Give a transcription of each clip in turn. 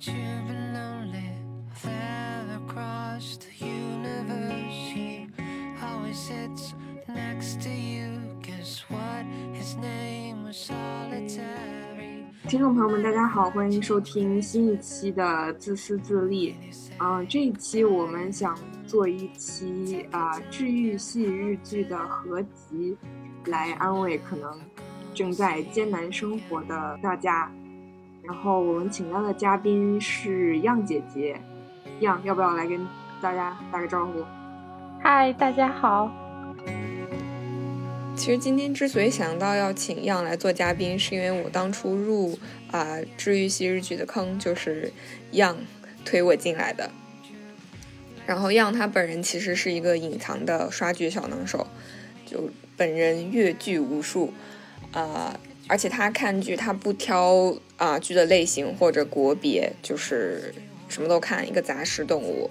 听众朋友们，大家好，欢迎收听新一期的《自私自利》。嗯、这一期我们想做一期啊、治愈系日剧的合集，来安慰可能正在艰难生活的大家。然后我们请到的嘉宾是样姐姐，样要不要来跟大家打个招呼？嗨，大家好。其实今天之所以想到要请样来做嘉宾，是因为我当初入啊、治愈系日剧的坑就是样推我进来的。然后样他本人其实是一个隐藏的刷剧小能手，就本人阅剧无数，啊、而且他看剧他不挑啊、剧的类型或者国别，就是什么都看，一个杂食动物。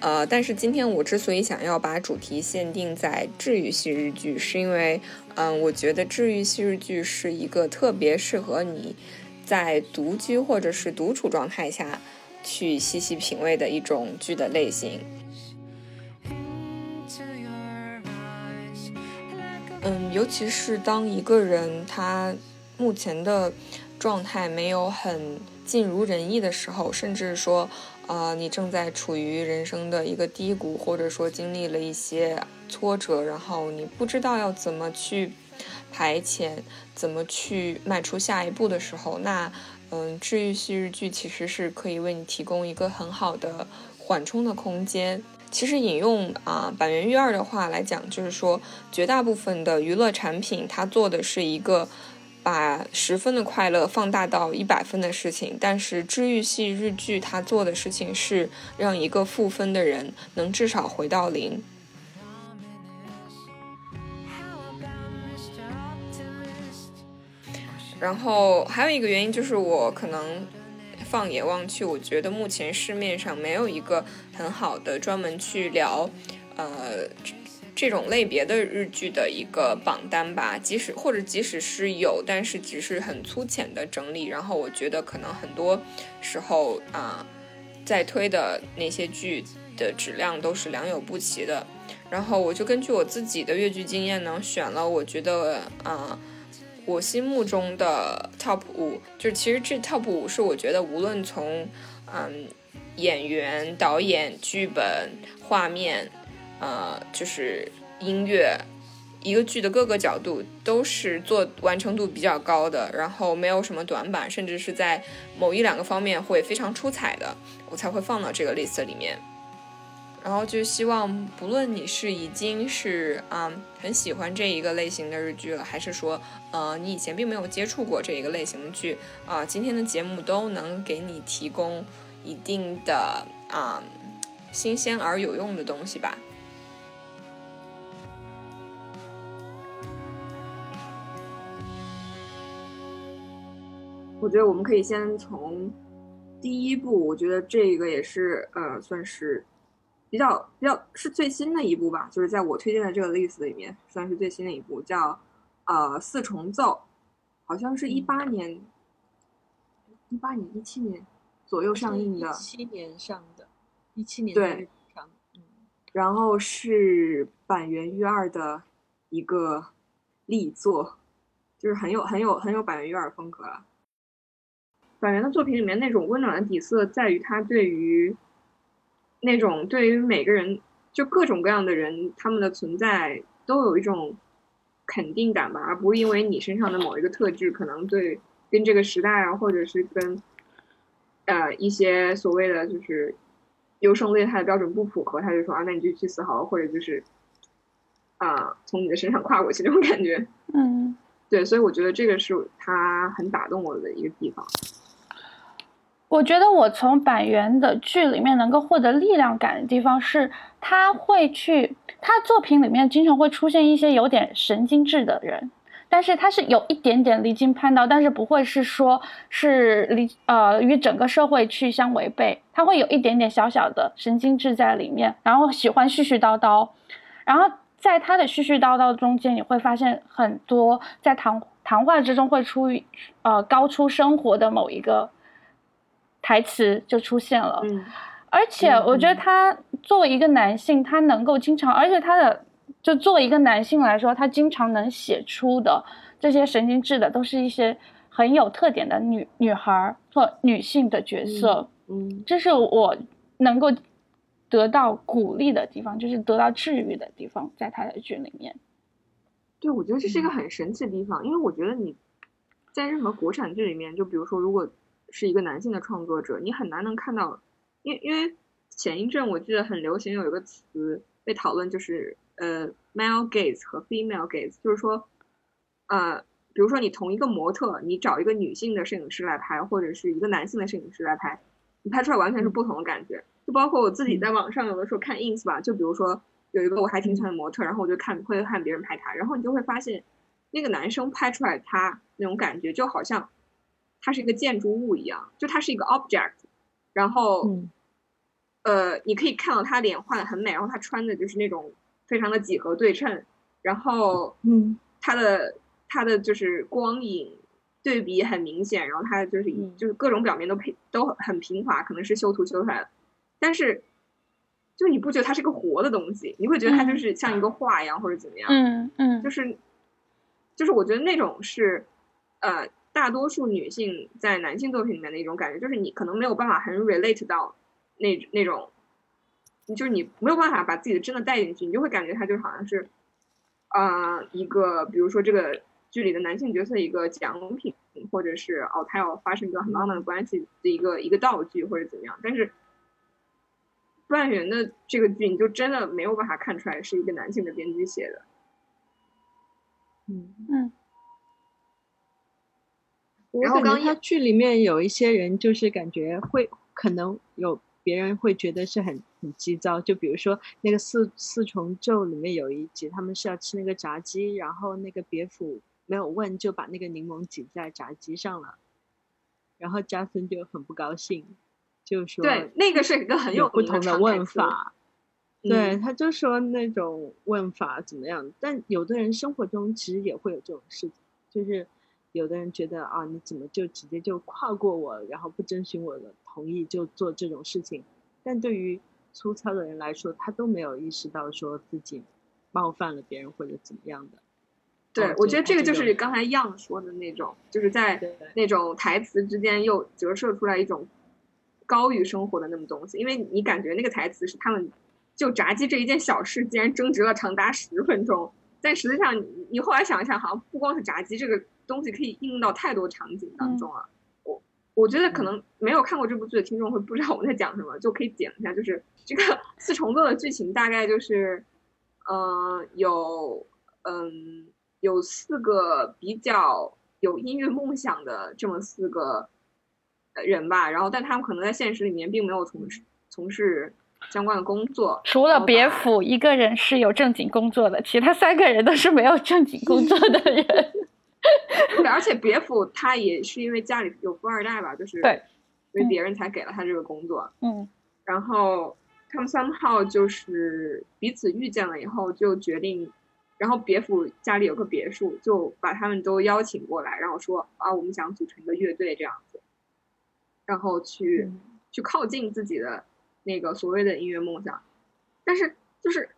呃，但是今天我之所以想要把主题限定在治愈系日剧，是因为，嗯、我觉得治愈系日剧是一个特别适合你在独居或者是独处状态下去细细品味的一种剧的类型。嗯，尤其是当一个人他目前的状态没有很尽如人意的时候，甚至说，呃，你正在处于人生的一个低谷，或者说经历了一些挫折，然后你不知道要怎么去排遣，怎么去迈出下一步的时候，那，嗯，治愈系日剧其实是可以为你提供一个很好的缓冲的空间。其实引用啊板垣裕二的话来讲，就是说绝大部分的娱乐产品，它做的是一个把十分的快乐放大到一百分的事情，但是治愈系日剧它做的事情是让一个负分的人能至少回到零。然后还有一个原因就是我可能放眼望去，我觉得目前市面上没有一个很好的专门去聊，呃。这种类别的日剧的一个榜单吧，即使或者即使是有，但是只是很粗浅的整理。然后我觉得可能很多时候啊、在推的那些剧的质量都是良莠不齐的。然后我就根据我自己的越剧经验呢，选了我觉得啊、我心目中的 top 五，就是其实这 top 五是我觉得无论从嗯演员、导演、剧本、画面，呃，就是音乐，一个剧的各个角度都是做完成度比较高的，然后没有什么短板，甚至是在某一两个方面会非常出彩的，我才会放到这个 list 里面。然后就希望，不论你是已经是啊、很喜欢这一个类型的日剧了，还是说呃你以前并没有接触过这一个类型的剧啊、今天的节目都能给你提供一定的啊、新鲜而有用的东西吧。我觉得我们可以先从第一部，我觉得这个也是呃，算是比较比较是最新的一部吧，就是在我推荐的这个 list 里面算是最新的一部，叫呃四重奏，好像是一八年、一八年、一七年左右上映的，一七年上的，一七年对然后是板垣裕二的一个力作，就是很有很有很有板垣裕二风格了。板垣的作品里面那种温暖的底色，在于他对于那种对于每个人就各种各样的人他们的存在都有一种肯定感吧，而不是因为你身上的某一个特质可能对跟这个时代啊，或者是跟呃一些所谓的就是优胜劣汰的标准不符合，他就说啊，那你就去死好了，或者就是啊、从你的身上跨过去这种感觉。嗯，对，所以我觉得这个是他很打动我的一个地方。我觉得我从板垣的剧里面能够获得力量感的地方是，他会去他作品里面经常会出现一些有点神经质的人，但是他是有一点点离经叛道，但是不会是说是离呃与整个社会去相违背，他会有一点点小小的神经质在里面，然后喜欢絮絮叨叨，然后在他的絮絮叨叨中间，你会发现很多在谈谈话之中会出于呃高出生活的某一个台词就出现了。嗯而且我觉得他作为一个男性，他能够经常，而且他的就作为一个男性来说，他经常能写出的这些神经质的，都是一些很有特点的女女孩儿或女性的角色。嗯这是我能够得到鼓励的地方，就是得到治愈的地方，在他的剧里面。对，我觉得这是一个很神奇的地方，因为我觉得你在任何国产剧里面，就比如说，如果是一个男性的创作者，你很难能看到，因为因为前一阵我记得很流行有一个词被讨论，就是呃 male gaze 和 female gaze，就是说，呃，比如说你同一个模特，你找一个女性的摄影师来拍，或者是一个男性的摄影师来拍，你拍出来完全是不同的感觉。就包括我自己在网上有的时候看 ins 吧，就比如说有一个我还挺喜欢的模特，然后我就看会看别人拍他，然后你就会发现，那个男生拍出来他那种感觉就好像他是一个建筑物一样，就它是一个 object，然后、嗯。呃，你可以看到他脸画的很美，然后他穿的就是那种非常的几何对称，然后嗯。他的他的就是光影对比很明显，然后他就是嗯就是各种表面都平都很平滑，可能是修图修出来的，但是就你不觉得它是个活的东西，你会觉得它就嗯是像一个。画一样或者怎么样，嗯嗯。就是就是我觉得那种是呃大多数女性在男性作品里面的一种感觉，就是你可能没有办法很 relate 到那那种，就是你没有办法把自己的真的带进去，你就会感觉他就好像是呃一个，比如说这个剧里的男性角色一个奖品，或者是哦他要发生一个很浪漫的关系的一个一个道具或者怎么样，但是。半圆的这个剧，你就真的没有办法看出来是一个男性的编剧写的。嗯，嗯我感觉他剧里面有一些人，就是感觉会可能有别人会觉得是很很急躁，就比如说那个四四重奏里面有一集，他们是要吃那个炸鸡，然后那个别府没有问就把那个柠檬挤在炸鸡上了，然后加森就很不高兴，就说对，那个是一个很有不同的问法。嗯。对，他就说那种问法怎么样，但有的人生活中其实也会有这种事情，就是有的人觉得啊，你怎么就直接就跨过我，然后不征询我的同意就做这种事情？但对于粗糙的人来说，他都没有意识到说自己冒犯了别人或者怎么样的。对哦，我觉得这个就是刚才样说的那种，就是在那种台词之间又折射出来一种高于生活的那么东西，因为你感觉那个台词是他们就炸鸡这一件小事，竟然争执了长达十分钟。但实际上你，你后来想一想，好像不光是炸鸡这个东西可以应用到太多场景当中了。我我觉得可能没有看过这部剧的听众会不知道我们在讲什么，就可以讲一下，就是这个 四重奏的剧情大概就是，嗯、有嗯有四个比较有音乐梦想的这么四个呃人吧，然后但他们可能在现实里面并没有从事从事相关的工作，除了别府一个人是有正经工作的，其他三个人都是没有正经工作的人。对，而且别府他也是因为家里有富二代吧，就是对，所以嗯别人才给了他这个工作。嗯然后他们三号就是彼此遇见了以后，就决定，然后别府家里有个别墅，就把他们都邀请过来，然后说啊，我们想组成一个乐队这样子，然后去、嗯去靠近自己的那个所谓的音乐梦想。但是就是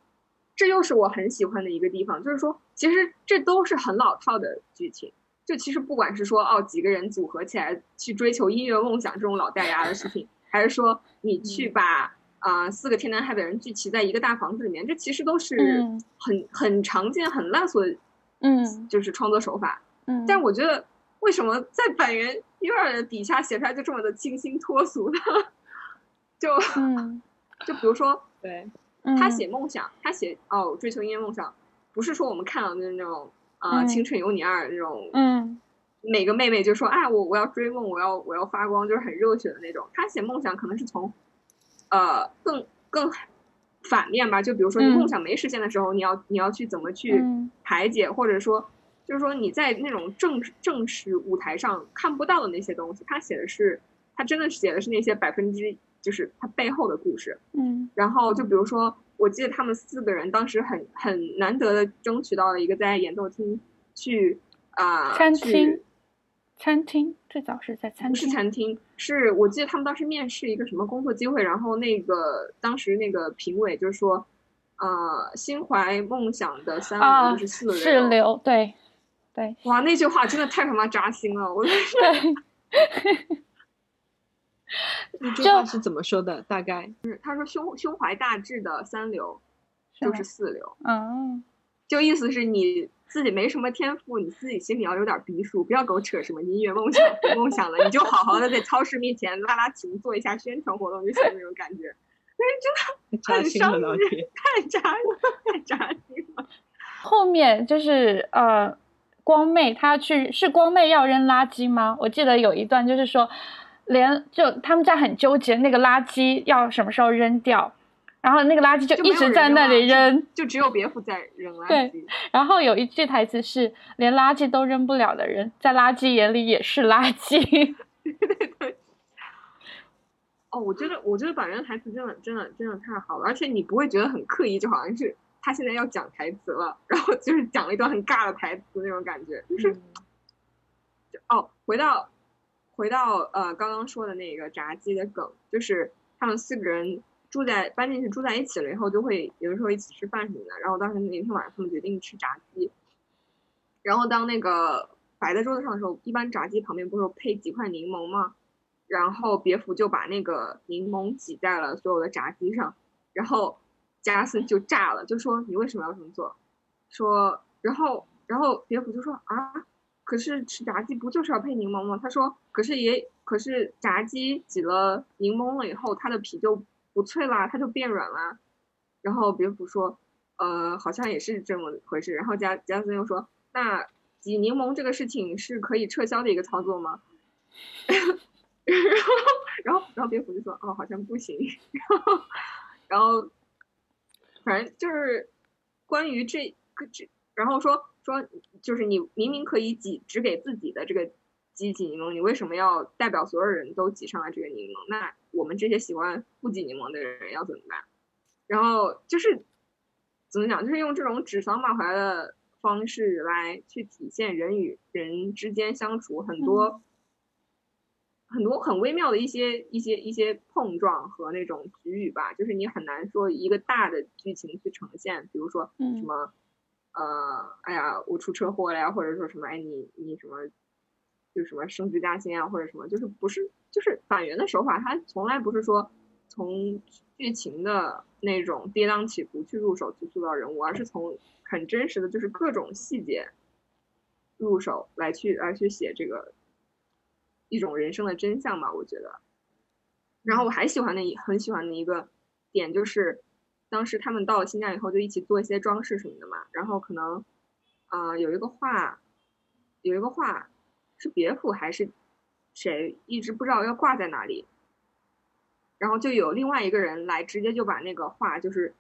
这又是我很喜欢的一个地方，就是说其实这都是很老套的剧情。就其实不管是说哦几个人组合起来去追求音乐梦想这种老掉牙的事情，还是说你去把啊、呃四个天南海北人聚齐在一个大房子里面，这其实都是嗯很很常见、很烂俗的，嗯就是创作手法。嗯，但我觉得为什么在板垣一二的底下写出来就这么的清新脱俗呢？就嗯就比如说对，嗯他写梦想，他写哦追求音乐梦想，不是说我们看到的那种啊、青春有你二那种嗯。每个妹妹就说：“哎，我我要追梦，我要我要发光，就是很热血的那种。”他写梦想可能是从，呃，更更反面吧。就比如说你嗯。梦想没实现的时候，你要你要去怎么去嗯。排解，或者说就是说你在那种正正式舞台上看不到的那些东西，他写的是他真的写的是那些百分之就是他背后的故事。嗯然后就比如说，我记得他们四个人当时很很难得的争取到了一个在演奏厅去啊、去餐厅餐厅，最早是在餐厅不是。餐厅，是我记得他们当时面试一个什么工作机会，然后那个当时那个评委就说，呃，心怀梦想的三啊流就是四流。是流，对对哇，那句话真的太他妈扎心了，我 对，那句就话是怎么说的？大概就是他说胸胸怀大志的三流就是四流，嗯，就意思是你自己没什么天赋，你自己心里要有点逼数，不要给我扯什么音乐梦想不梦想了，你就好好的在超市面前拉拉琴，做一下宣传活动就行那种感觉。扎心了，老铁。太扎太扎心了。后面就是呃，光妹她去是光妹要扔垃圾吗？我记得有一段就是说，连就他们家很纠结那个垃圾要什么时候扔掉，然后那个垃圾就一直在那里扔。就只有别府在扔垃对圾。然后有一句台词是：连垃圾都扔不了的人，在垃圾眼里也是垃圾。哦，我觉得我觉得板垣台词真的真的真的太好了，而且你不会觉得很刻意，就好像是他现在要讲台词了，然后就是讲了一段很尬的台词那种感觉，就是嗯哦，回到回到呃刚刚说的那个炸鸡的梗，就是他们四个人住在搬进去住在一起了以后，就会有的时候一起吃饭什么的。然后当时那天晚上他们决定吃炸鸡，然后当那个摆在桌子上的时候，一般炸鸡旁边不是配几块柠檬吗？然后别府就把那个柠檬挤在了所有的炸鸡上，然后加斯就炸了，就说你为什么要这么做？说，然后然后别府就说啊，可是吃炸鸡不就是要配柠檬吗？他说，可是也可是炸鸡挤了柠檬了以后，它的皮就不脆啦，它就变软啦。然后蝙蝠说，呃，好像也是这么回事。然后加加森又说，那挤柠檬这个事情是可以撤销的一个操作吗？然后然后然后别府就说，哦，好像不行。然后然后反正就是关于这个这，然后说说就是你明明可以挤只给自己的这个挤挤柠檬，你为什么要代表所有人都挤上来这个柠檬？那我们这些喜欢不挤柠檬的人要怎么办？然后就是怎么讲，就是用这种指桑骂槐的方式来去体现人与人之间相处很多、很多很微妙的一些一些一些碰撞和那种局语吧，就是你很难说一个大的剧情去呈现，比如说嗯什么。呃，哎呀，我出车祸了呀，或者说什么，哎，你你什么，就什么升职加薪啊，或者什么，就是不是，就是反原的手法，它从来不是说从剧情的那种跌宕起伏去入手去塑造人物，而是从很真实的就是各种细节入手来去来去写这个一种人生的真相吧，我觉得。然后我还喜欢的一很喜欢的一个点就是。当时他们到了新疆以后，就一起做一些装饰什么的嘛。然后可能，呃，有一个画，有一个画是别府还是谁，一直不知道要挂在哪里。然后就有另外一个人来，直接就把那个画就是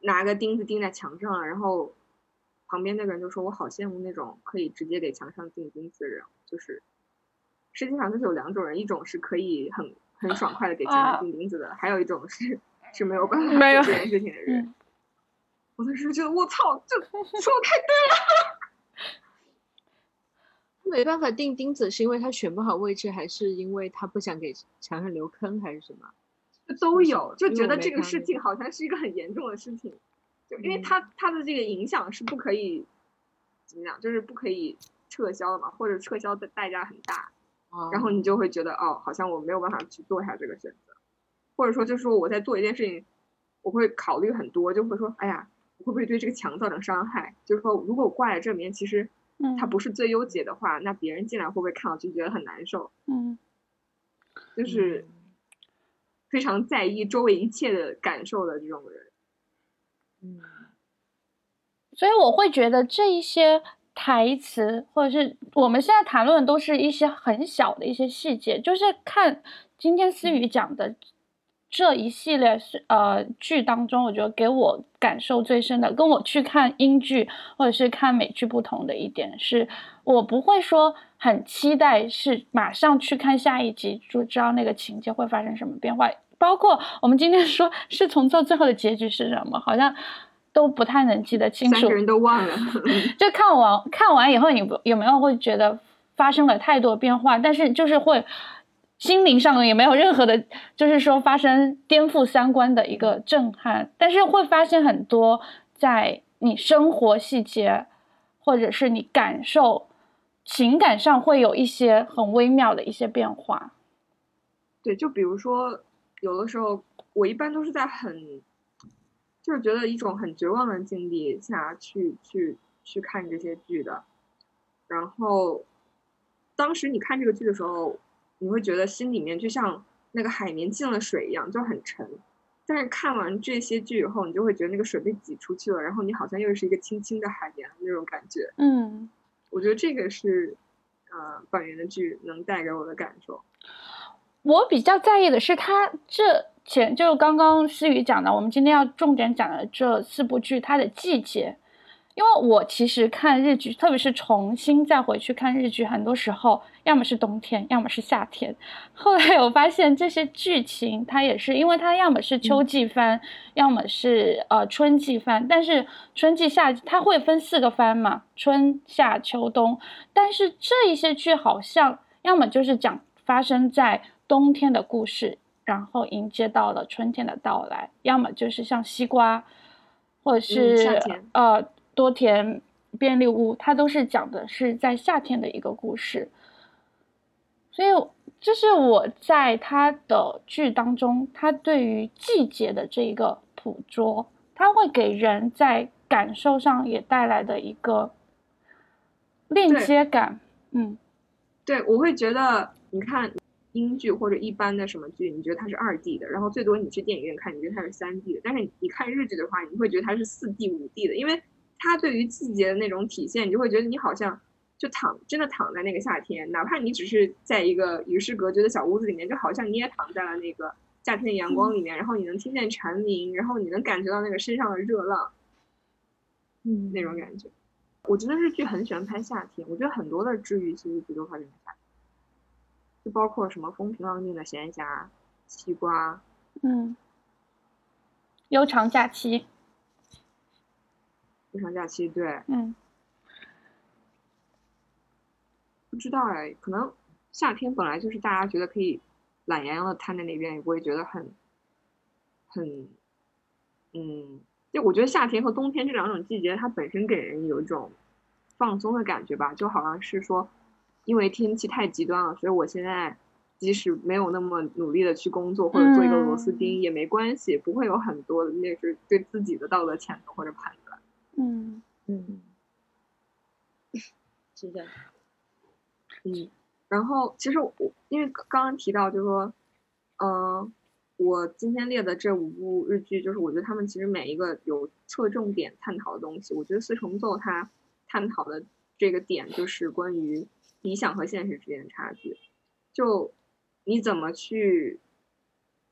拿个钉子钉在墙上了。然后旁边那个人就说：“我好羡慕那种可以直接给墙上钉钉子的人。”就是世界上就是有两种人，一种是可以很很爽快的给墙上钉钉子的，还有一种是。是没有办法没有做这件事情的人，嗯。我当时觉得我操，这说的太对了。没办法钉钉子，是因为他选不好位置，还是因为他不想给墙上留坑，还是什么？都有，就觉得这个事情好像是一个很严重的事情，就因为嗯。它它的这个影响是不可以怎么讲，就是不可以撤销的嘛，或者撤销的代价很大，然后哦你就会觉得哦，好像我没有办法去做一下这个选择，或者说就是说我在做一件事情，我会考虑很多，就会说，哎呀，我会不会对这个墙造成伤害？就是说，如果我挂在这面，其实嗯它不是最优解的话，那别人进来会不会看到就觉得很难受？嗯就是非常在意周围一切的感受的这种人。嗯所以我会觉得这一些台词，或者是我们现在谈论的都是一些很小的一些细节，就是看今天思雨讲的这一系列是呃剧当中，我觉得给我感受最深的，跟我去看英剧或者是看美剧不同的一点是，我不会说很期待是马上去看下一集就知道那个情节会发生什么变化，包括我们今天说是从这最后的结局是什么，好像。都不太能记得清楚三个，人都忘了，就看完看完以后，你不有没有会觉得发生了太多变化，但是就是会心灵上也没有任何的，就是说发生颠覆三观的一个震撼，但是会发现很多在你生活细节或者是你感受情感上会有一些很微妙的一些变化。对，就比如说有的时候我一般都是在很。就是觉得一种很绝望的境地下去去去看这些剧的，然后当时你看这个剧的时候，你会觉得心里面就像那个海绵进了水一样，就很沉。但是看完这些剧以后，你就会觉得那个水被挤出去了，然后你好像又是一个清清的海绵那种感觉。嗯，我觉得这个是呃板垣的剧能带给我的感受。我比较在意的是他这。前就刚刚思雨讲的，我们今天要重点讲的这四部剧，它的季节，因为我其实看日剧，特别是重新再回去看日剧，很多时候要么是冬天，要么是夏天。后来我发现这些剧情，它也是因为它要么是秋季番，要么是呃春季番，但是春季夏它会分四个番嘛，春夏秋冬。但是这一些剧好像要么就是讲发生在冬天的故事。然后迎接到了春天的到来，要么就是像西瓜，或者是呃多田便利屋，它都是讲的是在夏天的一个故事。所以这是我在他的剧当中，他对于季节的这一个捕捉，他会给人在感受上也带来的一个链接感。嗯，对，我会觉得你看。英剧或者一般的什么剧，你觉得它是二 D 的，然后最多你去电影院看，你觉得它是三 D 的。但是你看日剧的话，你会觉得它是四 D、五 D 的，因为它对于季节的那种体现，你就会觉得你好像就躺真的躺在那个夏天，哪怕你只是在一个与世隔绝的小屋子里面，就好像你也躺在了那个夏天的阳光里面，然后你能听见蝉鸣，然后你能感觉到那个身上的热浪，嗯，那种感觉。我觉得日剧很喜欢拍夏天，我觉得很多的治愈系剧都发生在夏天。就包括什么风平浪静的闲暇，西瓜，嗯，悠长假期，悠长假期，对，嗯，不知道哎，可能夏天本来就是大家觉得可以懒洋洋的瘫在那边，也不会觉得很，很，嗯，就我觉得夏天和冬天这两种季节，它本身给人有一种放松的感觉吧，就好像是说。因为天气太极端了，所以我现在即使没有那么努力的去工作或者做一个螺丝钉也没关系，不会有很多的那是对自己的道德谴责或者判断。嗯嗯，是的，嗯。然后其实我因为刚刚提到就是说，嗯，我今天列的这五部日剧，就是我觉得他们其实每一个有侧重点探讨的东西。我觉得四重奏它探讨的这个点就是关于。理想和现实之间的差距，就你怎么去，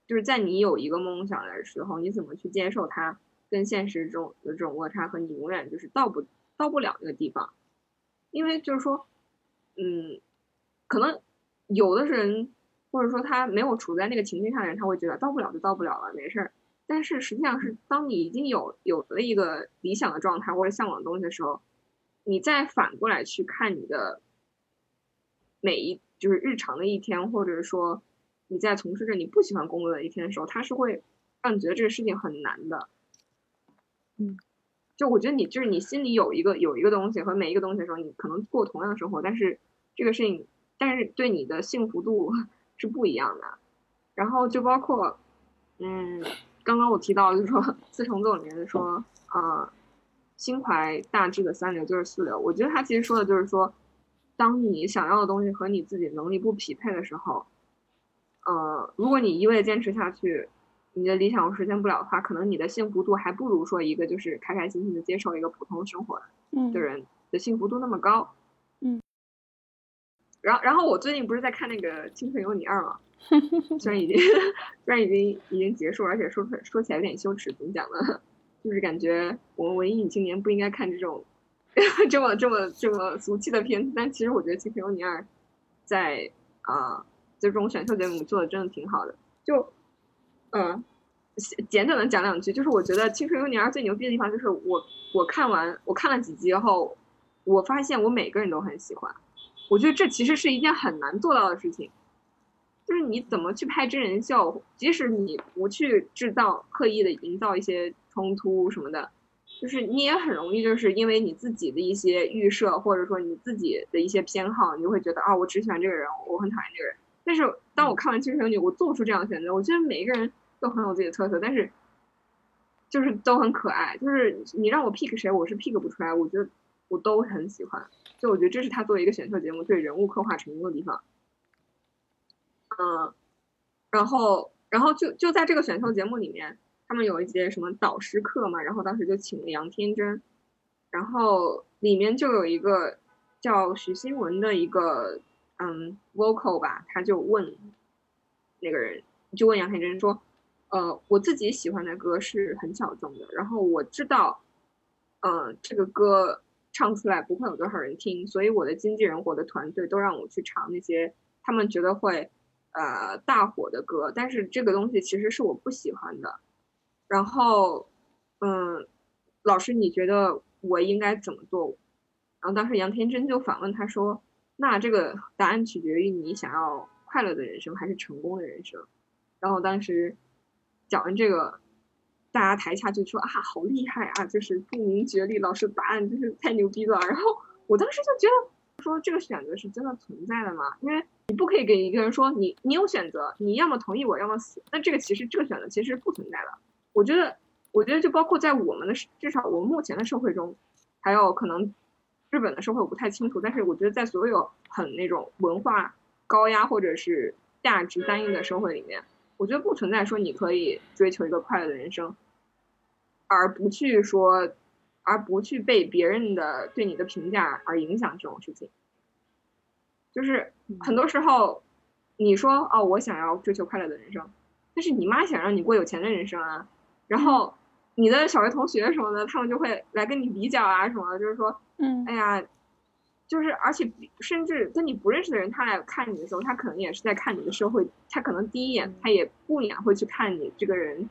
就是在你有一个梦想的时候，你怎么去接受它跟现实中的这种落差，和你永远就是到不到不了那个地方，因为就是说，嗯，可能有的人或者说他没有处在那个情境下的人，他会觉得到不了就到不了了，没事儿。但是实际上是当你已经有有了一个理想的状态或者向往的东西的时候，你再反过来去看你的。每一就是日常的一天，或者说你在从事着你不喜欢工作的一天的时候，他是会让你觉得这个事情很难的。嗯，就我觉得你就是你心里有一个有一个东西和每一个东西的时候，你可能过同样的生活，但是这个事情，但是对你的幸福度是不一样的。然后就包括，嗯，刚刚我提到就是说四重奏里面说，呃，心怀大志的三流就是四流。我觉得他其实说的就是说。当你想要的东西和你自己能力不匹配的时候，呃，如果你一味坚持下去，你的理想实现不了的话，可能你的幸福度还不如说一个就是开开心心的接受一个普通生活的人的幸福度那么高。嗯。然后，然后我最近不是在看那个《青春有你二》吗？虽然已经 虽然已经已经结束，而且说出来说起来有点羞耻，怎么讲呢？就是感觉我们文艺女青年不应该看这种。这么这么这么俗气的片子，但其实我觉得《青春有你二》在啊这种选秀节目做的真的挺好的。就嗯，简短的讲两句，就是我觉得《青春有你二》最牛逼的地方就是我我看完我看了几集后，我发现我每个人都很喜欢，我觉得这其实是一件很难做到的事情，就是你怎么去拍真人秀，即使你不去制造刻意的营造一些冲突什么的，就是你也很容易就是因为你自己的一些预设，或者说你自己的一些偏好，你就会觉得啊，我只喜欢这个人，我很讨厌这个人。但是当我看完《青春有你》，我做不出这样的选择。我觉得每一个人都很有自己的特色，但是就是都很可爱。就是你让我 pick 谁，我是 pick 不出来。我觉得我都很喜欢。就我觉得这是他作为一个选秀节目对人物刻画成功的地方。嗯，然后，然后就就在这个选秀节目里面，他们有一节什么导师课嘛，然后当时就请了杨天真，然后里面就有一个叫许新文的一个嗯 vocal 吧，他就问那个人，就问杨天真说，呃，我自己喜欢的歌是很小众的，然后我知道，嗯，这个歌。唱出来不会有多少人听，所以我的经纪人、我的团队都让我去唱那些他们觉得会呃大火的歌，但是这个东西其实是我不喜欢的。然后，嗯，老师你觉得我应该怎么做？然后当时杨天真就反问他说：“那这个答案取决于你想要快乐的人生还是成功的人生。”然后当时讲完这个。大家台下就说啊，好厉害啊，就是不明觉厉，老师答案就是太牛逼了。然后我当时就觉得，说这个选择是真的存在的吗？因为你不可以给一个人说你你有选择，你要么同意我，要么死。那这个其实这个选择其实不存在的。我觉得，我觉得就包括在我们的至少我们目前的社会中，还有可能日本的社会我不太清楚，但是我觉得在所有很那种文化高压或者是价值单一的社会里面。我觉得不存在说你可以追求一个快乐的人生，而不去说，而不去被别人的对你的评价而影响这种事情。就是很多时候，你说哦，我想要追求快乐的人生，但是你妈想让你过有钱的人生啊，然后你的小学同学什么的，他们就会来跟你比较啊什么，就是说，嗯，哎呀。就是，而且甚至跟你不认识的人，他来看你的时候，他可能也是在看你的社会，他可能第一眼他也不免会去看你这个人，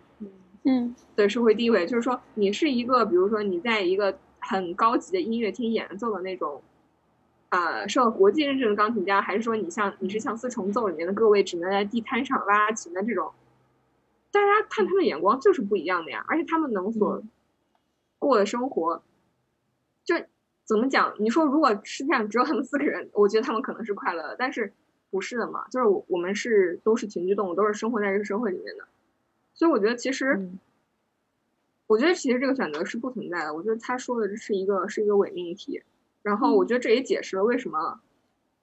嗯，的社会地位。就是说，你是一个，比如说你在一个很高级的音乐厅演奏的那种，呃，受国际认证的钢琴家，还是说你像你是像四重奏里面的各位只能在地摊上拉琴的这种，大家看他们眼光就是不一样的呀。而且他们能所过的生活，就。怎么讲？你说如果世界上只有他们四个人，我觉得他们可能是快乐的，但是不是的嘛？就是我我们是都是群居动物，都是生活在这个社会里面的，所以我觉得其实，我觉得其实这个选择是不存在的。我觉得他说的这是一个是一个伪命题，然后我觉得这也解释了为什么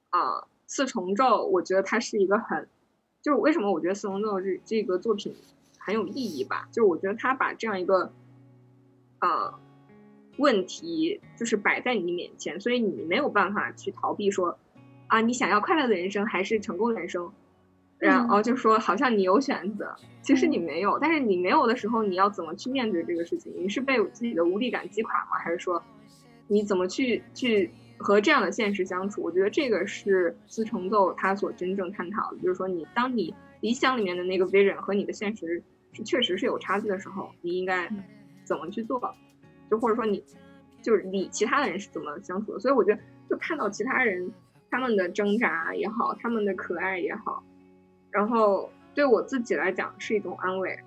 啊四重奏，我觉得它是一个很，就是为什么我觉得四重奏这这个作品很有意义吧？就是我觉得他把这样一个啊。问题就是摆在你面前，所以你没有办法去逃避说，啊，你想要快乐的人生还是成功的人生？然后就说好像你有选择，其实你没有。但是你没有的时候，你要怎么去面对这个事情？你是被自己的无力感击垮吗？还是说，你怎么去去和这样的现实相处？我觉得这个是四重奏他所真正探讨的，就是说你当你理想里面的那个 vision 和你的现实是确实是有差距的时候，你应该怎么去做？就或者说你，就是你其他的人是怎么相处的？所以我觉得，就看到其他人他们的挣扎也好，他们的可爱也好，然后对我自己来讲是一种安慰。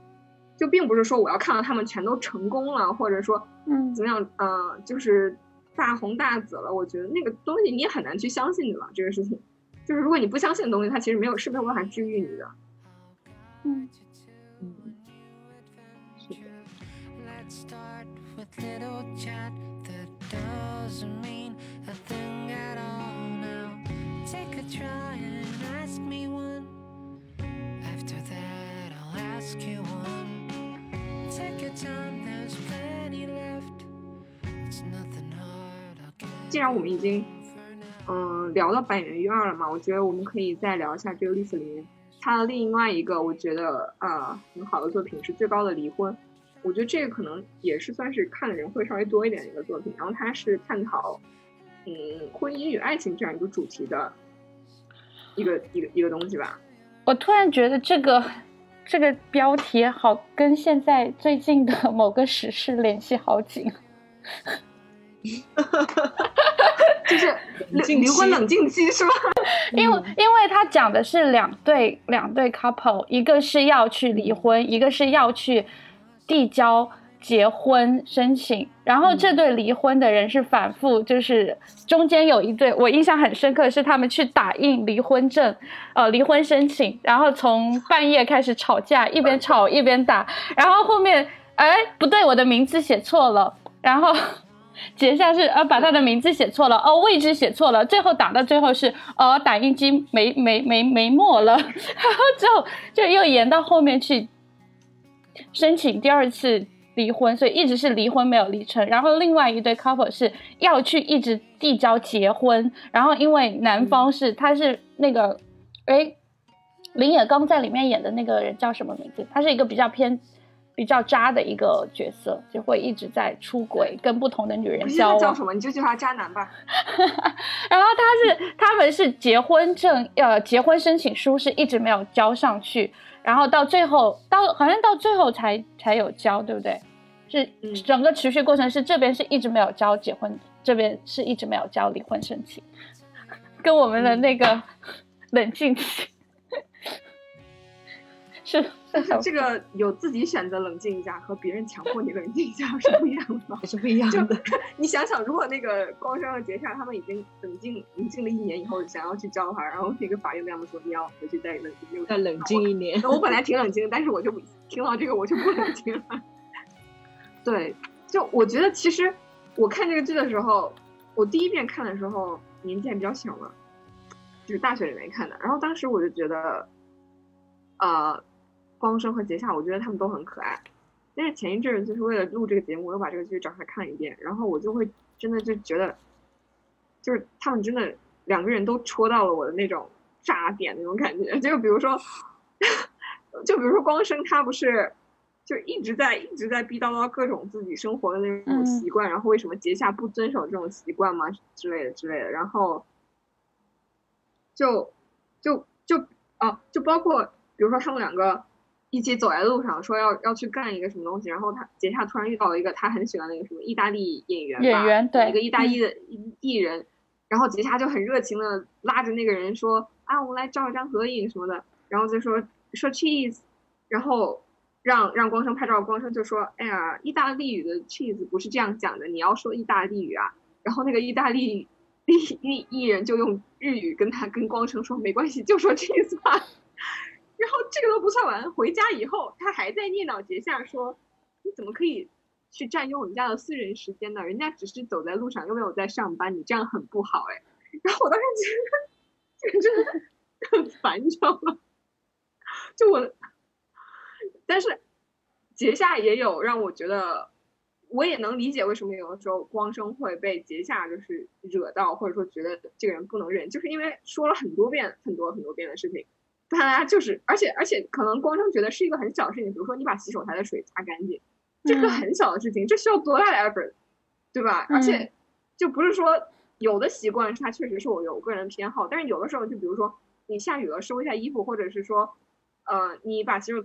就并不是说我要看到他们全都成功了，或者说嗯怎么样，嗯，就是大红大紫了。我觉得那个东西你也很难去相信的吧。这个事情，就是如果你不相信的东西，它其实没有是没有办法治愈你的。嗯。Little chat that doesn't mean a thing at all now. Take a try and ask me one. After that, I'll ask you one. Take your time, there's plenty left. It's nothing hard, I'll get 既然我们已经嗯聊到百元院了嘛，我觉得我们可以再聊一下这个历史里面他的另外一个我觉得呃很好的作品是最高的离婚。我觉得这个可能也是算是看的人会稍微多一点的一个作品，然后它是探讨，嗯，婚姻与爱情这样一个主题的一个一个一个东西吧。我突然觉得这个这个标题好跟现在最近的 某个时事联系好紧。就是离婚冷静期是吧？因为因为他讲的是两对两对 couple，一个是要去离婚，一个是要去递交结婚申请。然后这对离婚的人是反复，就是中间有一对我印象很深刻，是他们去打印离婚证，呃，离婚申请，然后从半夜开始吵架，一边吵一边打，然后后面哎不对，我的名字写错了，然后。结下是呃把他的名字写错了哦，位置写错了，最后打到最后是哦打印机没没没没墨了，然后之后就又延到后面去申请第二次离婚，所以一直是离婚没有离成。然后另外一对 couple 是要去一直递交结婚，然后因为男方是他是那个哎林野刚在里面演的那个人叫什么名字？他是一个比较偏。比较渣的一个角色，就会一直在出轨，跟不同的女人交往。叫什么？你就叫他渣男吧。然后他是他们是结婚证，呃，结婚申请书是一直没有交上去，然后到最后到好像到最后才才有交，对不对？是嗯整个持续过程是这边是一直没有交结婚，这边是一直没有交离婚申请，跟我们的那个 冷静期是但是这个有自己选择冷静一下，和别人强迫你冷静一下是不一样的。还是不一样的。你想想，如果那个光生和杰夏他们已经冷静冷静了一年以后，想要去交他，然后那个法院跟他们说你要回去再冷静再冷静一年。我本来挺冷静，但是我就不听到这个我就不冷静了。对，就我觉得其实我看这个剧的时候，我第一遍看的时候年纪还比较小嘛，就是大学里面看的。然后当时我就觉得，呃，光生和杰夏，我觉得他们都很可爱。但是前一阵儿就是为了录这个节目，我又把这个剧找出来看了一遍，然后我就会真的就觉得，就是他们真的两个人都戳到了我的那种炸点那种感觉。就比如说，就比如说光生他不是就一直在一直在逼叨叨各种自己生活的那种嗯习惯，然后为什么杰夏不遵守这种习惯吗之类的之类的，然后就就就啊，就包括比如说他们两个一起走在路上，说要要去干一个什么东西，然后他杰夏突然遇到了一个他很喜欢的一个什么意大利演员吧，演员对一个意大利的艺艺人，然后杰夏就很热情的拉着那个人说啊，我们来照一张合影什么的，然后就说说 cheese，然后让让光生拍照，光生就说，哎呀，意大利语的 cheese 不是这样讲的，你要说意大利语啊。然后那个意大利艺艺艺人就用日语跟他跟光生说，没关系，就说 cheese 吧。然后这个都不算完，回家以后他还在念叨杰夏说，你怎么可以去占用人家的私人时间呢？人家只是走在路上，又没有在上班，你这样很不好哎。然后我当时觉得这个真的很烦，你知道吗？就我，但是杰夏也有让我觉得，我也能理解为什么有的时候光生会被杰夏就是惹到，或者说觉得这个人不能忍，就是因为说了很多遍、很多很多遍的事情，大家就是，而且而且可能光生觉得是一个很小的事情，比如说你把洗手台的水擦干净，这个嗯很小的事情，这需要多大的 effort，对吧？而且就不是说有的习惯它确实是我有个人偏好，但是有的时候就比如说你下雨了收一下衣服，或者是说，呃，你把洗手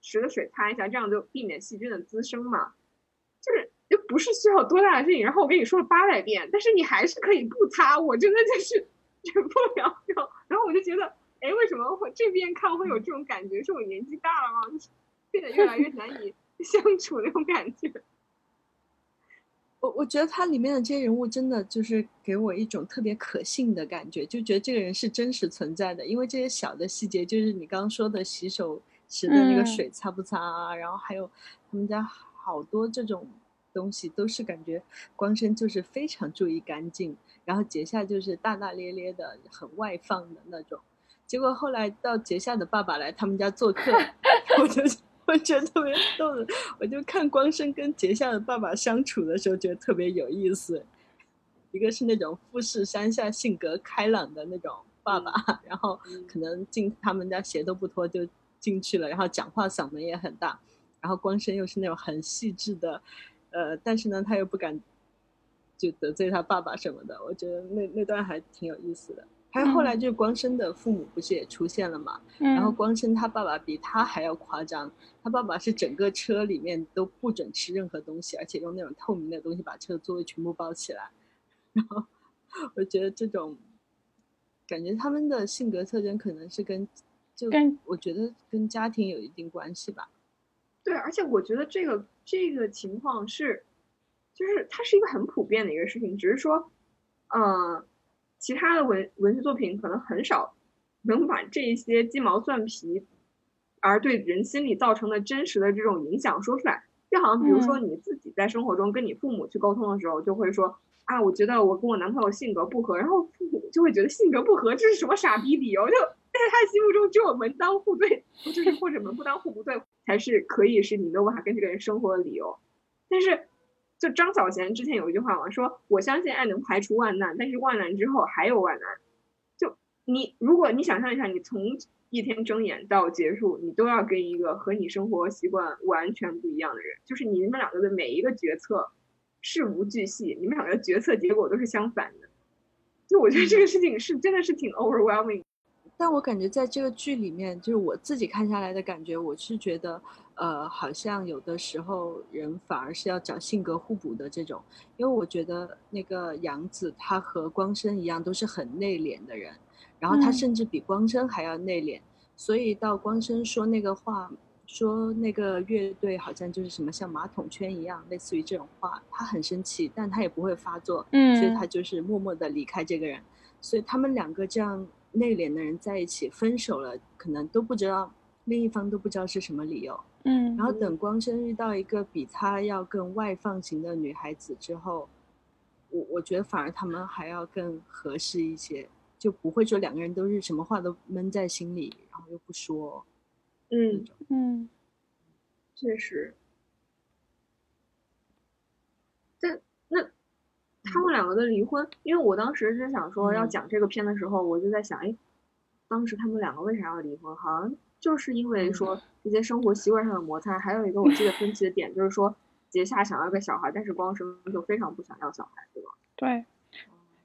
池的水擦一下，这样就避免细菌的滋生嘛。就是又不是需要多大的事情，然后我跟你说了八百遍，但是你还是可以不擦，我真的就是 忍不了这种。然后我就觉得，哎，为什么会这边看会有这种感觉？是我年纪大了吗？变得越来越难以 相处那种感觉。我我觉得它里面的这些人物真的就是给我一种特别可信的感觉，就觉得这个人是真实存在的。因为这些小的细节，就是你刚刚说的洗手池的那个嗯水擦不擦啊，然后还有他们家好多这种东西，都是感觉光身就是非常注意干净，然后杰夏就是大大咧咧的、很外放的那种。结果后来到杰夏的爸爸来他们家做客，我就我觉得特别逗的，我就看光生跟杰夏的爸爸相处的时候，觉得特别有意思。一个是那种富士山下性格开朗的那种爸爸，然后可能进他们家鞋都不脱就进去了，然后讲话嗓门也很大，然后光生又是那种很细致的，呃，但是呢他又不敢就得罪他爸爸什么的，我觉得那那段还挺有意思的。还有后来就是光生的父母不是也出现了嘛，然后嗯光生他爸爸比他还要夸张，他爸爸是整个车里面都不准吃任何东西，而且用那种透明的东西把车座位全部包起来。然后我觉得这种感觉他们的性格特征可能是跟就跟我觉得跟家庭有一定关系吧。对，而且我觉得这个这个情况是，就是它是一个很普遍的一个事情，只是说，呃，其他的文文学作品可能很少能把这一些鸡毛蒜皮而对人心理造成的真实的这种影响说出来。就好像比如说你自己在生活中跟你父母去沟通的时候，就会说啊，我觉得我跟我男朋友性格不合，然后父母就会觉得性格不合这是什么傻逼理由？就在他心目中只有门当户对，就是或者门不当户不对才是可以是你没有办法跟这个人生活的理由。但是就张小娴之前有一句话嘛，说我相信爱能排除万难，但是万难之后还有万难。就你如果你想象一下，你从一天睁眼到结束，你都要跟一个和你生活习惯完全不一样的人，就是你们两个的每一个决策事无巨细，你们两个的决策结果都是相反的。就我觉得这个事情是真的是挺 overwhelming。但我感觉在这个剧里面，就是我自己看下来的感觉，我是觉得，呃，好像有的时候人反而是要找性格互补的这种，因为我觉得那个杨子他和光生一样，都是很内敛的人。然后他甚至比光生还要内敛，所以到光生说那个话，说那个乐队好像就是什么像马桶圈一样，类似于这种话，他很生气，但他也不会发作，嗯，所以他就是默默的离开这个人。所以他们两个这样内敛的人在一起分手了，可能都不知道另一方都不知道是什么理由，嗯，然后等光生遇到一个比他要更外放型的女孩子之后，我我觉得反而他们还要更合适一些。就不会说两个人都是什么话都闷在心里，然后又不说。嗯嗯，确实。但那他们两个的离婚，因为我当时是想说要讲这个片的时候，我就在想，哎，当时他们两个为啥要离婚？好像就是因为说这些生活习惯上的摩擦。还有一个我记得分歧的点就是说，杰夏想要个小孩，但是光生就非常不想要小孩，对吧？对。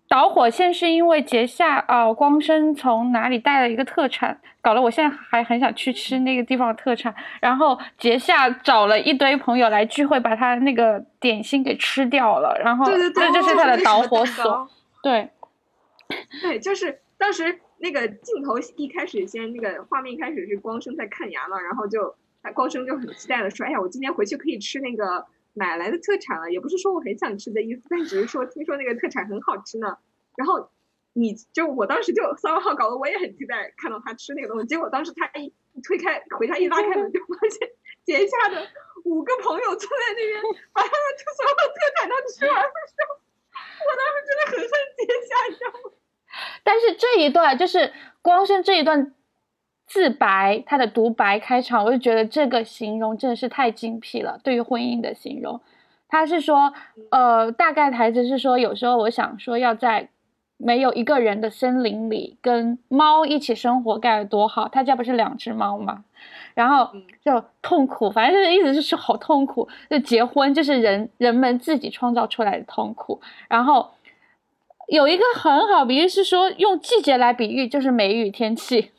导火线是因为杰夏啊，光生从哪里带了一个特产，搞得我现在还很想去吃那个地方的特产。然后杰夏找了一堆朋友来聚会，把他那个点心给吃掉了。然后这就是他的导火索。对，对，就是当时那个镜头一开始先那个画面一开始是光生在看牙嘛，然后就光生就很期待的说：“哎呀，我今天回去可以吃那个。”买来的特产了，也不是说我很想吃的意思，但只是说听说那个特产很好吃呢。然后你就我当时就三号搞得我也很期待看到他吃那个东西。结果当时他一推开回他一拉开门，就发现节下的五个朋友坐在那边，把他们所有特产都吃完的时候，我当时真的很恨节下，你知道吗？但是这一段就是光是这一段。自白，他的独白开场，我就觉得这个形容真的是太精辟了。对于婚姻的形容，他是说，呃，大概台词是说，有时候我想说，要在没有一个人的森林里跟猫一起生活该有多好。他家不是两只猫吗？然后就痛苦，反正就是意思就是好痛苦。就结婚就是人人们自己创造出来的痛苦。然后有一个很好比喻是说，用季节来比喻就是梅雨天气。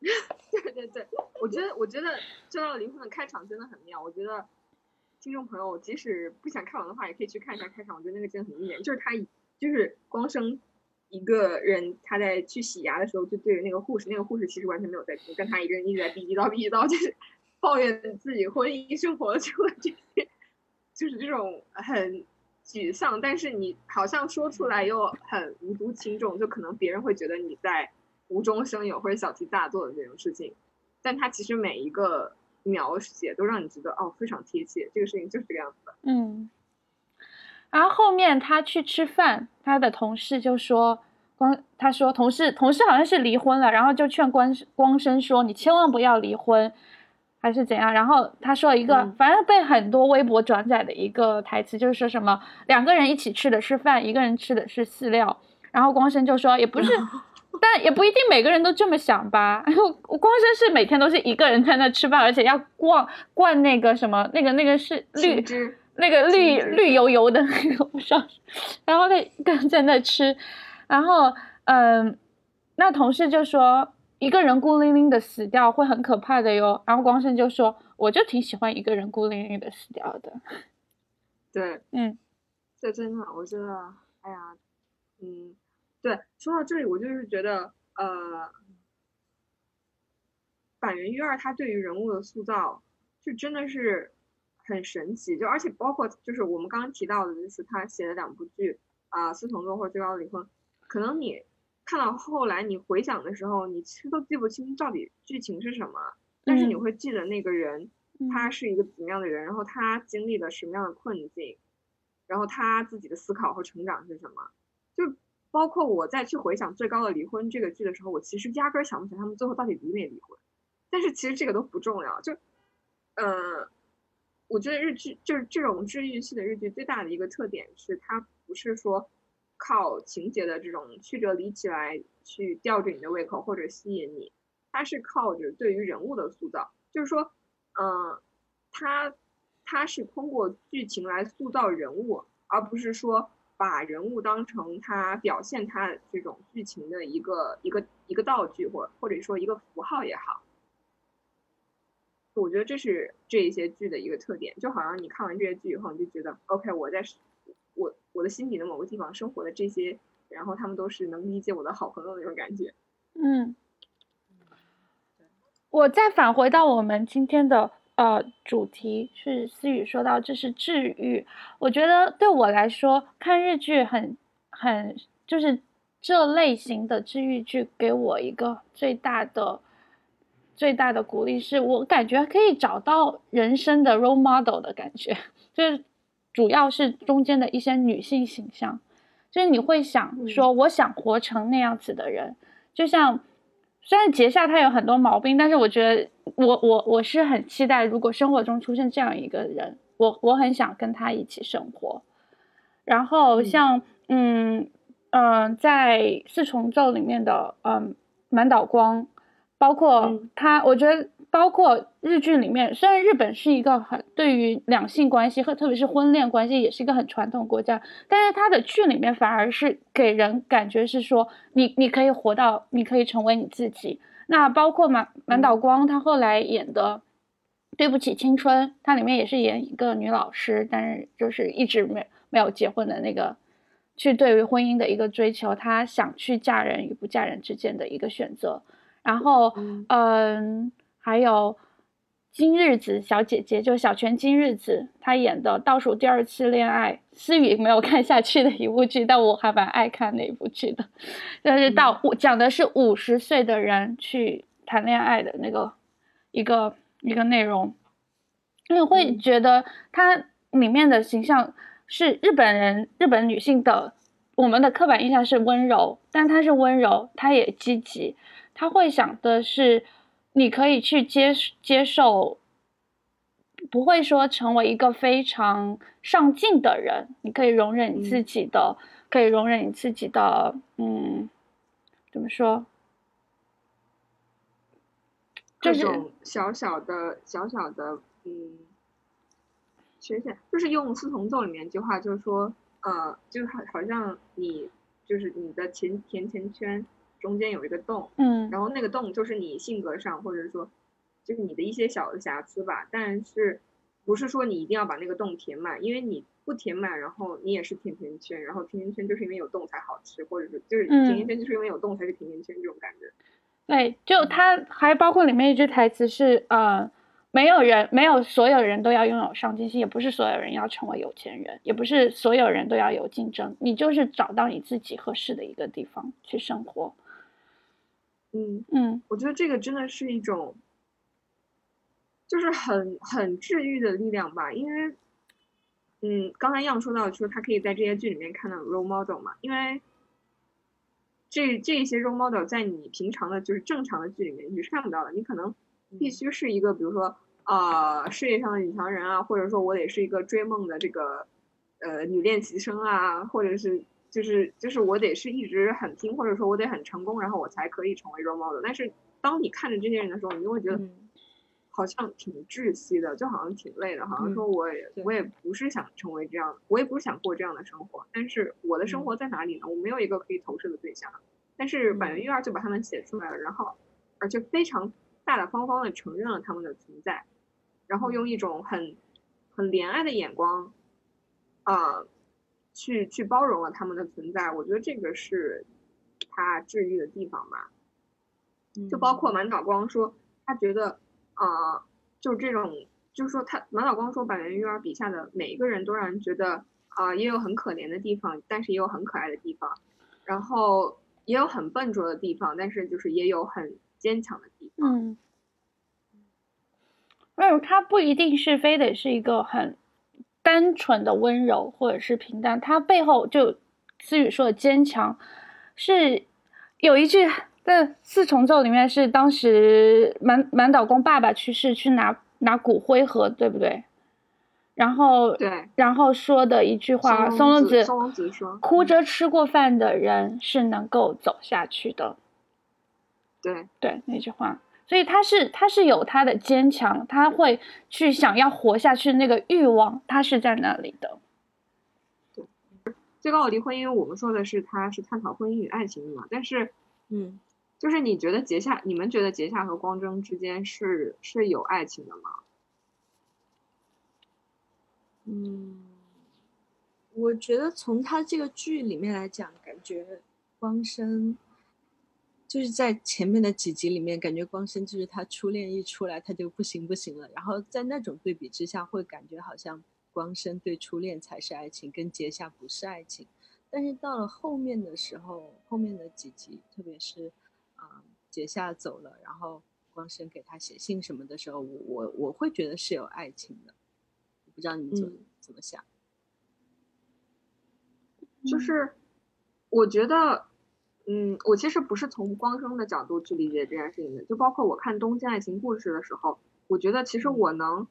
对对对，我觉得我觉得《就到离婚》的开场真的很妙。我觉得听众朋友即使不想看完的话，也可以去看一下开场。我觉得那个真的很经典，就是他就是光生一个人，他在去洗牙的时候，就对着那个护士，那个护士其实完全没有在听，跟他一个人一直在逼逼叨逼叨，就是抱怨自己婚姻生活中的这些，就是这种很沮丧，但是你好像说出来又很无足轻重，就可能别人会觉得你在。无中生有或者小题大做的这种事情，但他其实每一个描写都让你觉得哦非常贴切，这个事情就是这个样子的。嗯，然后后面他去吃饭，他的同事就说光他说同事同事好像是离婚了，然后就劝光光生说你千万不要离婚，还是怎样？然后他说一个反正被很多微博转载的一个台词，就是说什么两个人一起吃的是饭，一个人吃的是饲料，然后光生就说也不是。但也不一定每个人都这么想吧。然后光生是每天都是一个人在那吃饭，而且要逛灌那个什么，那个那个是绿那个绿绿油油的那个上，然后他一个人在那吃。然后嗯，那同事就说一个人孤零零的死掉会很可怕的哟。然后光生就说我就挺喜欢一个人孤零零的死掉的。对，嗯，这真的，我觉得，哎呀。嗯，对，说到这里，我就是觉得，呃，板垣育二他对于人物的塑造，就真的是很神奇。就而且包括就是我们刚刚提到的，就是他写的两部剧啊，《四重奏》或者《最高的离婚》，可能你看到后来你回想的时候，你其实都记不清到底剧情是什么，但是你会记得那个人他是一个怎么样的人，然后他经历了什么样的困境，然后他自己的思考和成长是什么。包括我再去回想《最高的离婚》这个剧的时候，我其实压根儿想不起来他们最后到底离没离婚。但是其实这个都不重要，就，呃，我觉得日剧就是这种治愈系的日剧最大的一个特点是，它不是说靠情节的这种曲折离奇来去吊着你的胃口或者吸引你，它是靠着对于人物的塑造，就是说，嗯，它它是通过剧情来塑造人物，而不是说把人物当成他表现他这种剧情的一个一个一个道具或或者说一个符号也好。我觉得这是这一些剧的一个特点，就好像你看完这些剧以后，你就觉得 OK，我在我我的心底的某个地方生活的这些，然后他们都是能理解我的好朋友那种感觉。嗯，我再返回到我们今天的呃主题，是思雨说到这是治愈，我觉得对我来说看日剧很很就是这类型的治愈剧给我一个最大的。最大的鼓励是我感觉可以找到人生的 role model 的感觉，就是主要是中间的一些女性形象，就是你会想说，我想活成那样子的人。就像虽然杰夏他有很多毛病，但是我觉得我我我是很期待，如果生活中出现这样一个人，我我很想跟他一起生活。然后像嗯嗯，在四重奏里面的嗯满岛光。包括他，我觉得包括日剧里面，虽然日本是一个很对于两性关系和特别是婚恋关系也是一个很传统国家，但是他的剧里面反而是给人感觉是说，你你可以活到，你可以成为你自己。那包括满满岛光他后来演的《对不起青春》，他里面也是演一个女老师，但是就是一直没没有结婚的那个，去对于婚姻的一个追求，他想去嫁人与不嫁人之间的一个选择。然后，嗯，还有金日子小姐姐，就小泉金日子，她演的倒数第二次恋爱，思雨没有看下去的一部剧，但我还蛮爱看那部剧的，就是到讲的是五十岁的人去谈恋爱的那个一个一个内容，你会觉得它里面的形象是日本人日本女性的，我们的刻板印象是温柔，但她是温柔，她也积极。她会想的是，你可以去接接受，不会说成为一个非常上进的人。你可以容忍你自己的，可以容忍你自己的，嗯，怎么说？这种小小的、小小的，嗯，缺陷，就是用四重奏里面一句话，就是说，呃，就好好像你就是你的甜甜甜圈。中间有一个洞，嗯，然后那个洞就是你性格上，或者说，就是你的一些小的瑕疵吧。但是，不是说你一定要把那个洞填满，因为你不填满，然后你也是甜甜圈，然后甜甜圈就是因为有洞才好吃，或者是就是甜甜圈就是因为有洞才是甜甜圈这种感觉。对，就它还包括里面一句台词是，呃，没有人，没有所有人都要拥有上进心，也不是所有人要成为有钱人，也不是所有人都要有竞争，你就是找到你自己合适的一个地方去生活。嗯嗯，我觉得这个真的是一种，就是很很治愈的力量吧。因为，嗯，刚才样说到说他可以在这些剧里面看到 role model 嘛，因为这这些 role model 在你平常的就是正常的剧里面你是看不到的。你可能必须是一个，比如说啊，事业上的女强人啊，或者说我得是一个追梦的这个呃女练习生啊，或者是。就是就是我得是一直很拼，或者说我得很成功，然后我才可以成为 role model。但是当你看着这些人的时候，你就会觉得好像挺窒息的，就好像挺累的，好像说我也我也不是想成为这样，我也不是想过这样的生活。但是我的生活在哪里呢？我没有一个可以投射的对象。但是板垣育二就把他们写出来了，然后而且非常大大方方的承认了他们的存在，然后用一种很很怜爱的眼光，啊。去去包容了他们的存在，我觉得这个是他治愈的地方吧。就包括满岛光说，他觉得，呃，就这种，就是说他满岛光说，板垣育儿笔下的每一个人都让人觉得，啊，也有很可怜的地方，但是也有很可爱的地方，然后也有很笨拙的地方，但是就是也有很坚强的地方。嗯，没有，他不一定是非得是一个很单纯的温柔或者是平淡，他背后就思雨说的坚强，是有一句。在四重奏里面是当时满满岛光爸爸去世去拿拿骨灰盒，对不对？然后对，然后说的一句话，松隆子松隆子说，哭着吃过饭的人是能够走下去的。对对，那句话，所以他是他是有他的坚强，他会去想要活下去那个欲望，他是在那里的。对，最高的离婚，因为我们说的是他是探讨婚姻与爱情的嘛，但是嗯。就是你觉得结下，你们觉得结下和光征之间是是有爱情的吗？嗯，我觉得从他这个剧里面来讲，感觉光生就是在前面的几集里面，感觉光生就是他初恋一出来他就不行不行了，然后在那种对比之下，会感觉好像光生对初恋才是爱情，跟节夏不是爱情。但是到了后面的时候，后面的几集，特别是。啊，节夏走了，然后光生给他写信什么的时候，我我我会觉得是有爱情的，不知道你们怎么怎么想？就是我觉得，嗯，我其实不是从光生的角度去理解这件事情的，就包括我看《东京爱情故事》的时候，我觉得其实我能，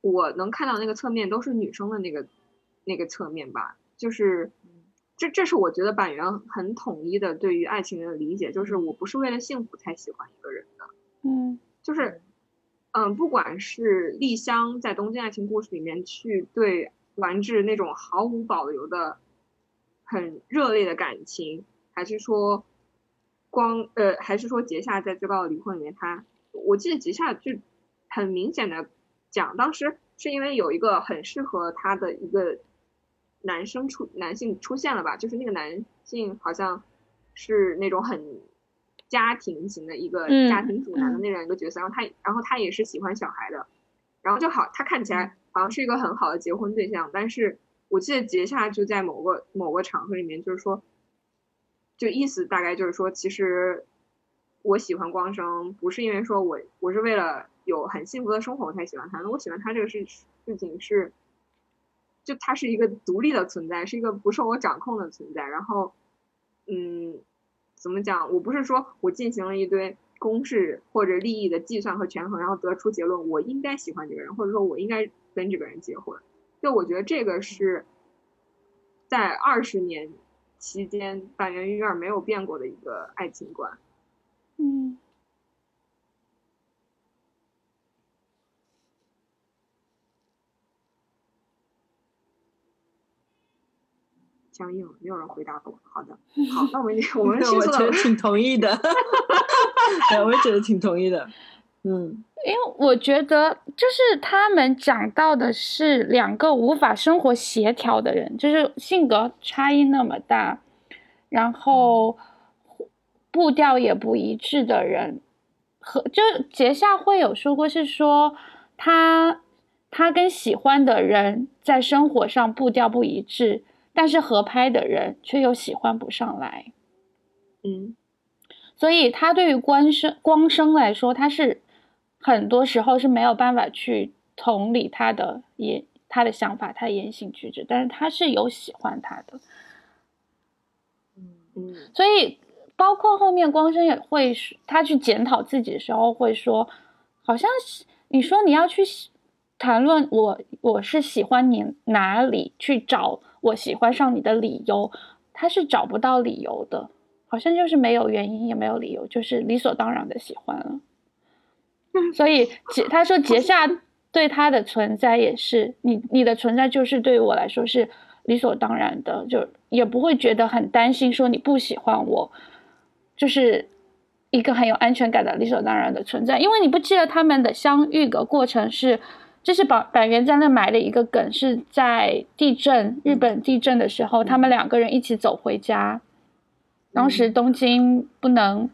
我能看到那个侧面都是女生的那个那个侧面吧，就是。这这是我觉得板垣很统一的对于爱情的理解，就是我不是为了幸福才喜欢一个人的，嗯，就是，嗯，不管是丽香在《东京爱情故事》里面去对丸治那种毫无保留的很热烈的感情，还是说光呃，还是说杰夏在最高的离婚里面，他我记得杰夏就很明显的讲，当时是因为有一个很适合他的一个。男生出男性出现了吧？就是那个男性好像是那种很家庭型的一个家庭主男的那样一个角色，然后他然后他也是喜欢小孩的，然后就好，他看起来好像是一个很好的结婚对象。但是我记得杰夏就在某个某个场合里面，就是说，就意思大概就是说，其实我喜欢光生，不是因为说我我是为了有很幸福的生活我才喜欢他，那我喜欢他这个事事情是。就他是一个独立的存在，是一个不受我掌控的存在。然后，嗯，怎么讲？我不是说我进行了一堆公式或者利益的计算和权衡，然后得出结论，我应该喜欢这个人，或者说我应该跟这个人结婚。就我觉得这个是在二十年期间板垣育二没有变过的一个爱情观。嗯。僵硬，没有人回答我。好的，好，那我们我们 我觉得挺同意的，对，我也觉得挺同意的。嗯，因为我觉得就是他们讲到的是两个无法生活协调的人，就是性格差异那么大，然后步调也不一致的人。和就节下会有说过，是说他他跟喜欢的人在生活上步调不一致。但是合拍的人却又喜欢不上来，嗯，所以他对于光生光生来说，他是很多时候是没有办法去同理他的言他的想法，他的言行举止，但是他是有喜欢他的，嗯嗯，所以包括后面光生也会他去检讨自己的时候会说，好像是你说你要去谈论我我是喜欢你哪里去找。我喜欢上你的理由，他是找不到理由的，好像就是没有原因，也没有理由，就是理所当然的喜欢了。所以结他说结 下对他的存在也是你你的存在就是对于我来说是理所当然的，就也不会觉得很担心说你不喜欢我，就是一个很有安全感的理所当然的存在。因为你不记得他们的相遇的过程是就是板板垣在那埋的一个梗，是在地震日本地震的时候，他们两个人一起走回家。当时东京不能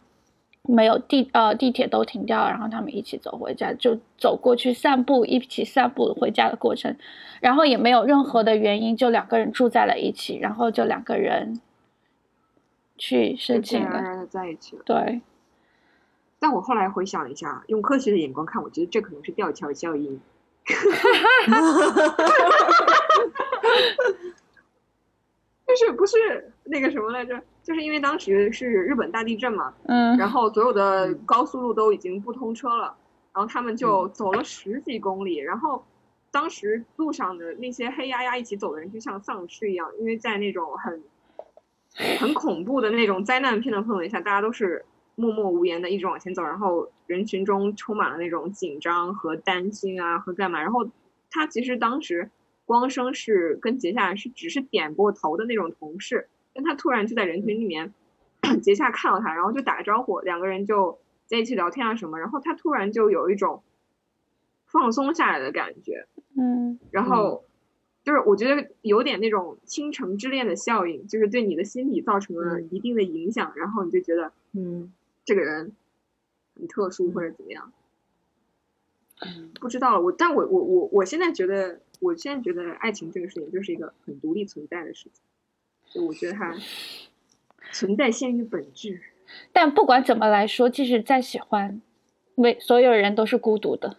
没有地呃地铁都停掉，然后他们一起走回家，就走过去散步，一起散步回家的过程，然后也没有任何的原因，就两个人住在了一起，然后就两个人去申请了。自然而然的在一起了。对，但我后来回想一下，用科学的眼光看，我觉得这可能是吊桥效应。就是不是那个什么来着？就是因为当时是日本大地震嘛，嗯，然后所有的高速路都已经不通车了，然后他们就走了十几公里，然后当时路上的那些黑压压一起走的人就像丧尸一样，因为在那种很很恐怖的那种灾难片的氛围下，大家都是默默无言的一直往前走，然后人群中充满了那种紧张和担心啊和干嘛，然后他其实当时光生是跟杰夏是只是点过头的那种同事。但他突然就在人群里面，杰夏看到他，然后就打个招呼，两个人就在一起聊天啊什么，然后他突然就有一种放松下来的感觉，嗯。然后就是我觉得有点那种倾城之恋的效应，就是对你的心理造成了嗯一定的影响，然后你就觉得嗯。这个人很特殊或者怎么样，嗯。不知道了，我但我我我我现在觉得，我现在觉得爱情这个事情就是一个很独立存在的事情，就我觉得它存在先于本质。但不管怎么来说，即使再喜欢，每所有人都是孤独的。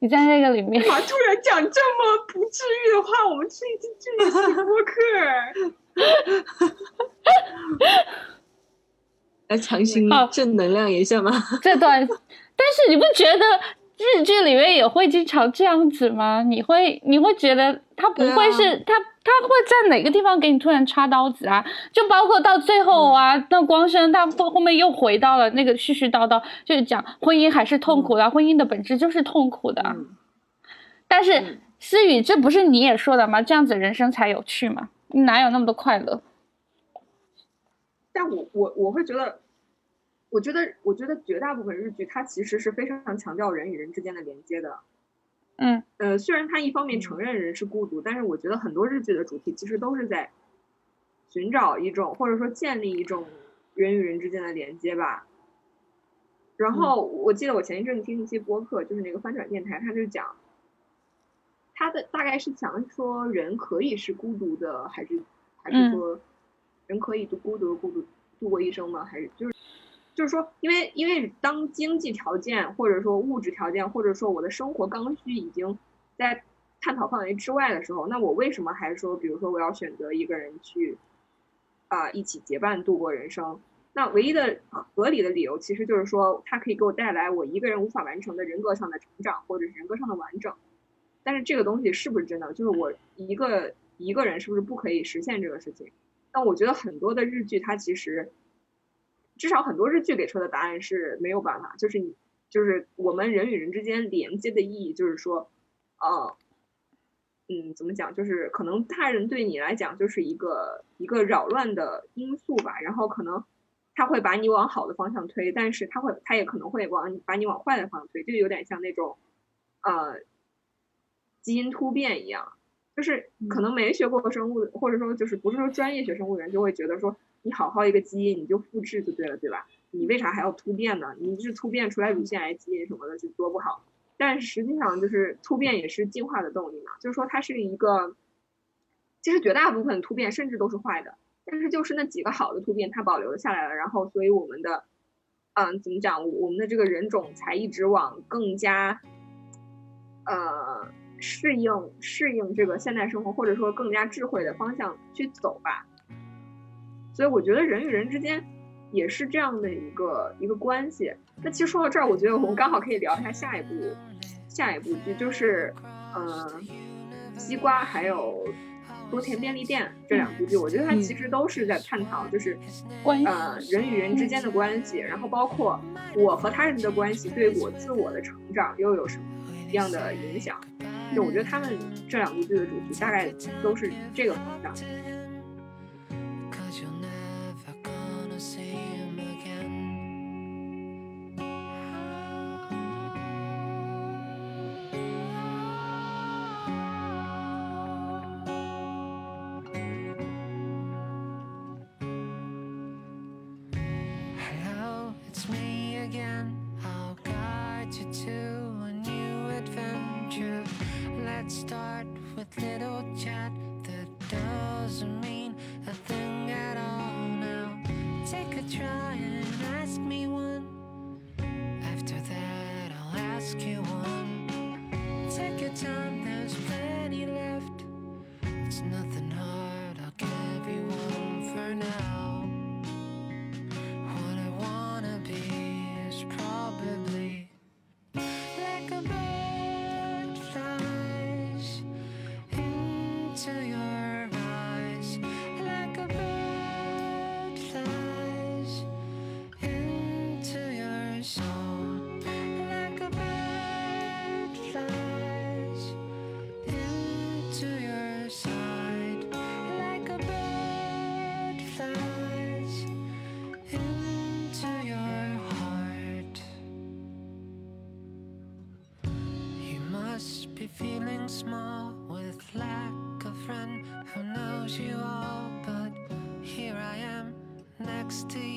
你在那个里面，哇，突然讲这么不治愈的话，我们这一这一期播客，来强行哦正能量一下吗？这段，但是你不觉得日剧里面也会经常这样子吗？你会你会觉得他不会是、他他会在哪个地方给你突然插刀子啊？就包括到最后啊，那光生他后后面又回到了那个絮絮叨叨，就是讲婚姻还是痛苦的啊，婚姻的本质就是痛苦的但是嗯思雨，这不是你也说的吗？这样子人生才有趣嘛？你哪有那么多快乐？但我我我会觉得，我觉得我觉得绝大部分日剧它其实是非常强调人与人之间的连接的。嗯呃，虽然它一方面嗯承认人是孤独，但是我觉得很多日剧的主题其实都是在寻找一种，或者说建立一种人与人之间的连接吧。然后我记得我前一阵子听一期播客，就是那个翻转电台，他就讲，他的大概是想说人可以是孤独的，还是还是嗯说人可以独孤独地孤独度过一生吗？还是就是就是说，因为因为当经济条件或者说物质条件或者说我的生活刚需已经在探讨范围之外的时候，那我为什么还说，比如说我要选择一个人去啊、一起结伴度过人生？那唯一的合理的理由，其实就是说，它可以给我带来我一个人无法完成的人格上的成长，或者是人格上的完整。但是这个东西是不是真的？就是我一个一个人是不是不可以实现这个事情？但我觉得很多的日剧，它其实至少很多日剧给出的答案是没有办法，就是你就是我们人与人之间连接的意义，就是说，呃，嗯，怎么讲？就是可能他人对你来讲就是一个一个扰乱的因素吧，然后可能他会把你往好的方向推，但是他会他也可能会往把你往坏的方向推，就有点像那种呃基因突变一样。就是可能没学过生物，或者说就是不是说专业学生物的人，就会觉得说你好好一个基因你就复制就对了，对吧？你为啥还要突变呢？你是突变出来乳腺癌基因什么的，就多不好。但实际上就是突变也是进化的动力嘛，就是说它是一个，其实绝大部分突变甚至都是坏的，但是就是那几个好的突变它保留了下来了，然后所以我们的，嗯，怎么讲？我们的这个人种才一直往更加，呃。适应适应这个现代生活，或者说更加智慧的方向去走吧。所以我觉得人与人之间也是这样的一个一个关系。那其实说到这儿，我觉得我们刚好可以聊一下下一部下一部剧，就是呃西瓜还有多田便利店这两部剧。我觉得它其实都是在探讨就是关呃人与人之间的关系，然后包括我和他人的关系对我自我的成长又有什么样的影响。就我觉得他们这两部剧的主题大概都是这个方向。try. Next to